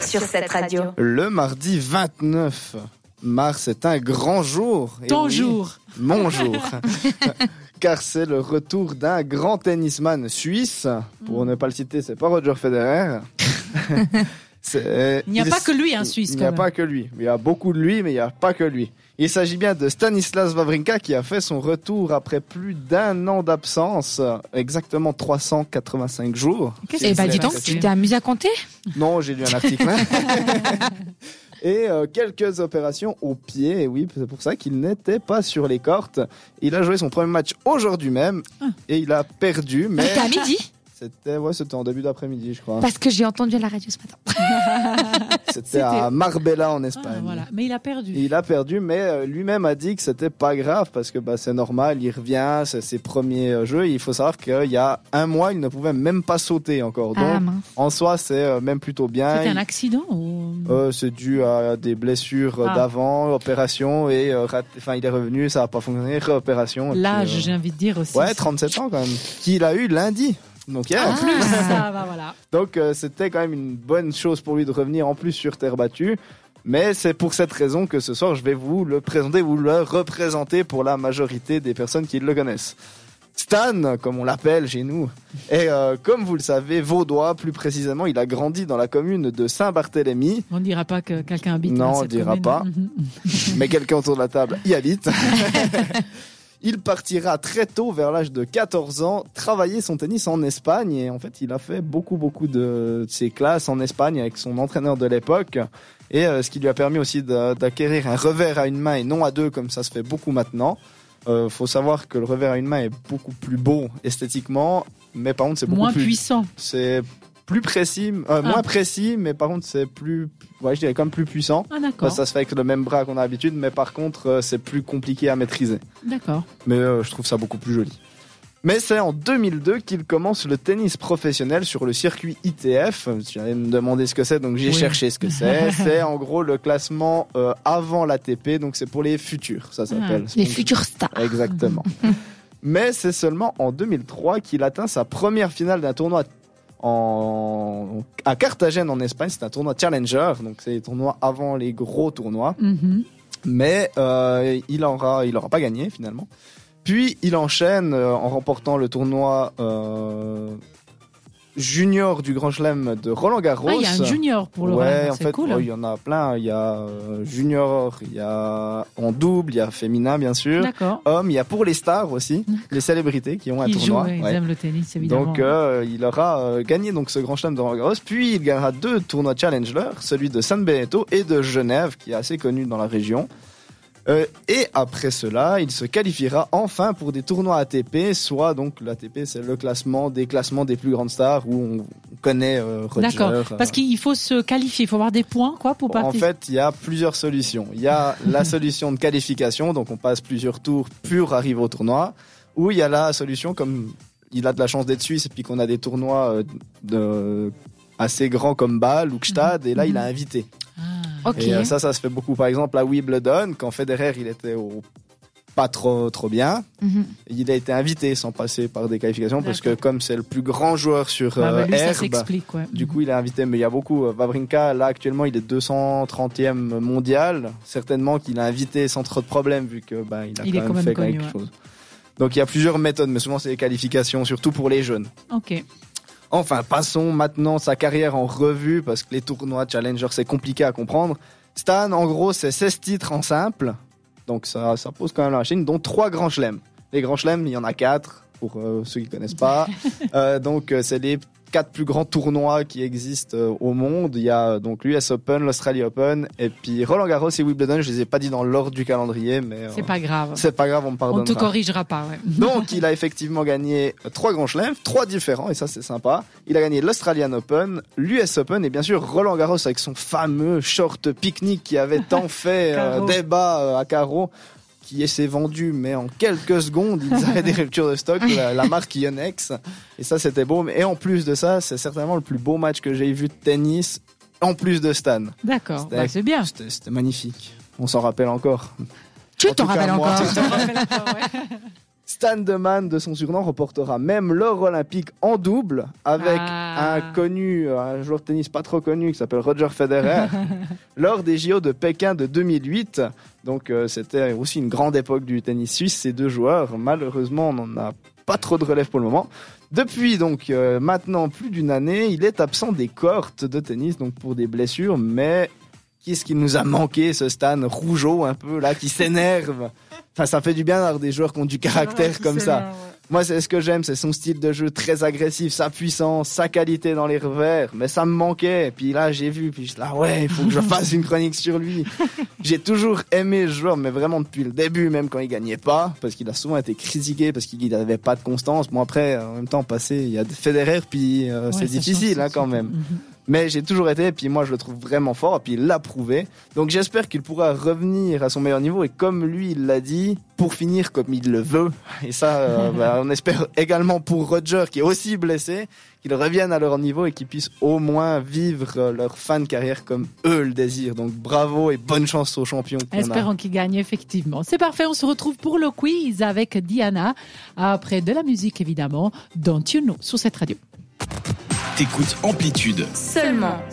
sur cette radio. Le mardi 29 mars est un grand jour. Et Ton oui, jour. Mon jour. Car c'est le retour d'un grand tennisman suisse. Pour ne pas le citer, c'est pas Roger Federer. Il n'y a pas que lui, un Suisse, Il n'y a pas que lui. Il y a beaucoup de lui, mais il n'y a pas que lui. Il s'agit bien de Stanislas Wawrinka qui a fait son retour après plus d'un an d'absence, exactement 385 jours. Qu'est-ce Eh bah dis donc, tu t'es amusé à compter? Non, j'ai lu un article. Et euh, quelques opérations au pied, et oui, c'est pour ça qu'il n'était pas sur les cortes. Il a joué son premier match aujourd'hui même, Ah. et il a perdu, mais C'était à midi? C'était ouais, c'était en début d'après-midi, je crois. Parce que j'ai entendu à la radio ce matin. C'était à Marbella en Ah, Espagne. voilà. Mais il a perdu. Il a perdu, mais euh, lui-même a dit que c'était pas grave parce que bah, c'est normal, il revient, c'est ses premiers euh, jeux. Il faut savoir qu'il y a un mois, il ne pouvait même pas sauter encore. Donc, Ah en soi, c'est euh, même plutôt bien. C'était un accident ou... Euh, c'est dû à des blessures Ah. d'avant, opération, et euh, rat- enfin, il est revenu, ça n'a pas fonctionné, réopération. L'âge, euh, j'ai envie de dire aussi. Ouais, 37 ans quand même. Qu'il a eu lundi. Donc hier. En plus, ça va, voilà. Donc euh, c'était quand même une bonne chose pour lui de revenir en plus sur terre battue. Mais c'est pour cette raison que ce soir je vais vous le présenter, vous le représenter pour la majorité des personnes qui le connaissent. Stan, comme on l'appelle chez nous, est euh, comme vous le savez vaudois, plus précisément, il a grandi dans la commune de Saint-Barthélemy, On ne dira pas que quelqu'un habite Non, dans on cette dira commune. pas. Mais quelqu'un autour de la table y habite. Il partira très tôt, vers l'âge de 14 ans, travailler son tennis en Espagne. Et en fait, il a fait beaucoup, beaucoup de ses classes en Espagne avec son entraîneur de l'époque. Et euh, ce qui lui a permis aussi d'acquérir un revers à une main et non à deux, comme ça se fait beaucoup maintenant. Euh, faut savoir que le revers à une main est beaucoup plus beau esthétiquement, mais par contre, c'est beaucoup Moins plus puissant. c'est plus précis, euh, moins Ah. précis, mais par contre, c'est plus, ouais, je dirais comme plus puissant. Ah. Bah, ça se fait avec le même bras qu'on a l'habitude, mais par contre, euh, c'est plus compliqué à maîtriser. D'accord. Mais euh, je trouve ça beaucoup plus joli. Mais c'est en 2002 qu'il commence le tennis professionnel sur le circuit ITF. Tu allais me demander ce que c'est, donc j'ai Oui. cherché ce que c'est. c'est en gros le classement avant l'ATP, donc c'est pour les futurs, ça s'appelle. Les futurs stars. Exactement. Mais c'est seulement en 2003 qu'il atteint sa première finale d'un tournoi en... à Carthagène en Espagne. C'est un tournoi Challenger, donc c'est les tournois avant les gros tournois. Mhm. Mais euh, il aura, il aura pas gagné finalement. Puis il enchaîne euh, en remportant le tournoi euh, junior du Grand Chelem de Roland Garros. Ah, il y a un junior pour le Ouais, Roland, en fait, cool. oh, il y en a plein. Il y a euh, junior, il y a en double, il y a féminin bien sûr. D'accord. Homme, il y a pour les stars aussi, les célébrités qui ont un Ils jouent, tournoi. ouais, ils aiment le tennis, évidemment. Donc euh, il aura euh, gagné donc ce grand chelem de Roland Garros, puis il gagnera deux tournois Challenger, celui de San Benito et de Genève, qui est assez connu dans la région. Euh, et après cela, il se qualifiera enfin pour des tournois ATP, soit donc l'ATP c'est le classement des classements des plus grandes stars où on connaît euh, Roger. D'accord. euh, Parce qu'il faut se qualifier, il faut avoir des points, quoi, pour en participer. fait, il y a plusieurs solutions. Il y a la solution de qualification, donc on passe plusieurs tours pour arriver au tournoi, ou il y a la solution comme il a de la chance d'être suisse et puis qu'on a des tournois euh, de, assez grands comme Bâle ou Gstad, et là il a invité. Ah. Et euh, ça, ça se fait beaucoup. Par exemple, à Wimbledon, quand Federer il était au pas trop trop bien, Mhm. il a été invité sans passer par des qualifications parce que comme c'est le plus grand joueur sur bah, euh, lui, ça herbe, ouais. du coup, il est invité, mais il y a beaucoup. euh, Wawrinka, là, actuellement, il est 230e mondial. Certainement qu'il a invité sans trop de problèmes, vu que bah, il a Il quand, même quand même fait connu, quelque chose. Donc, il y a plusieurs méthodes, mais souvent, c'est les qualifications, surtout pour les jeunes. Ok. Enfin, passons maintenant sa carrière en revue, parce que les tournois Challenger, c'est compliqué à comprendre. Stan, en gros, c'est 16 titres en simple. Donc, ça, ça pose quand même la machine, dont 3 grands chelems. Les grands chelems, il y en a 4, pour euh, ceux qui connaissent pas. Euh, donc, euh, c'est les quatre plus grands tournois qui existent euh, au monde. Il y a donc l'US Open, l'Australia Open, et puis Roland Garros et Wimbledon. Je les ai pas dit dans l'ordre du calendrier, mais euh, C'est pas grave. c'est pas grave, on me On pardonnera. te corrigera pas, ouais. Donc, il a effectivement gagné trois grands chelems, trois différents, et ça, c'est sympa. Il a gagné l'Australian Open, l'US Open, et bien sûr, Roland Garros avec son fameux short pique-nique qui avait tant fait euh, débat euh, à carreau, qui s'est vendu, mais en quelques secondes, ils avaient des ruptures de stock, la, la marque Yonex. Et ça, c'était beau. Et en plus de ça, c'est certainement le plus beau match que j'ai vu de tennis, en plus de Stan. D'accord. C'était- Bah, c'est bien. C'était c'était magnifique. On s'en rappelle encore. Tu En t'en rappelles moi- encore. Stan Deman, de son surnom, reportera même l'or olympique en double avec Ah. un connu, un joueur de tennis pas trop connu qui s'appelle Roger Federer, lors des JO de Pékin de 2008. Donc euh, c'était aussi une grande époque du tennis suisse, ces deux joueurs. Malheureusement, on n'en a pas trop de relève pour le moment. Depuis donc euh, maintenant plus d'une année, il est absent des courtes de tennis donc pour des blessures, mais qu'est-ce qui nous a manqué ce Stan rougeau un peu là qui s'énerve? Enfin, ça fait du bien d'avoir des joueurs qui ont du caractère comme ça. Moi, c'est ce que j'aime, c'est son style de jeu très agressif, sa puissance, sa qualité dans les revers. Mais ça me manquait. Puis là, j'ai vu, puis je là, ouais, il faut que je fasse une chronique sur lui. J'ai toujours aimé ce joueur, mais vraiment depuis le début, même quand il gagnait pas, parce qu'il a souvent été critiqué parce qu'il n'avait pas de constance. Bon après, en même temps, passé, il y a des Federer, puis euh, Ouais, c'est difficile hein, quand même. Mhm. Mais j'ai toujours été, et puis moi je le trouve vraiment fort, et puis il l'a prouvé. Donc j'espère qu'il pourra revenir à son meilleur niveau, et comme lui il l'a dit, pour finir comme il le veut. Et ça, euh, bah, on espère également pour Roger, qui est aussi blessé, qu'ils reviennent à leur niveau et qu'ils puissent au moins vivre leur fin de carrière comme eux le désirent. Donc bravo et bonne chance aux champions. Espérons qu'il gagne, effectivement. C'est parfait, on se retrouve pour le quiz avec Diana, après de la musique évidemment, You Know, sur cette radio. Écoute Amplitude. Seulement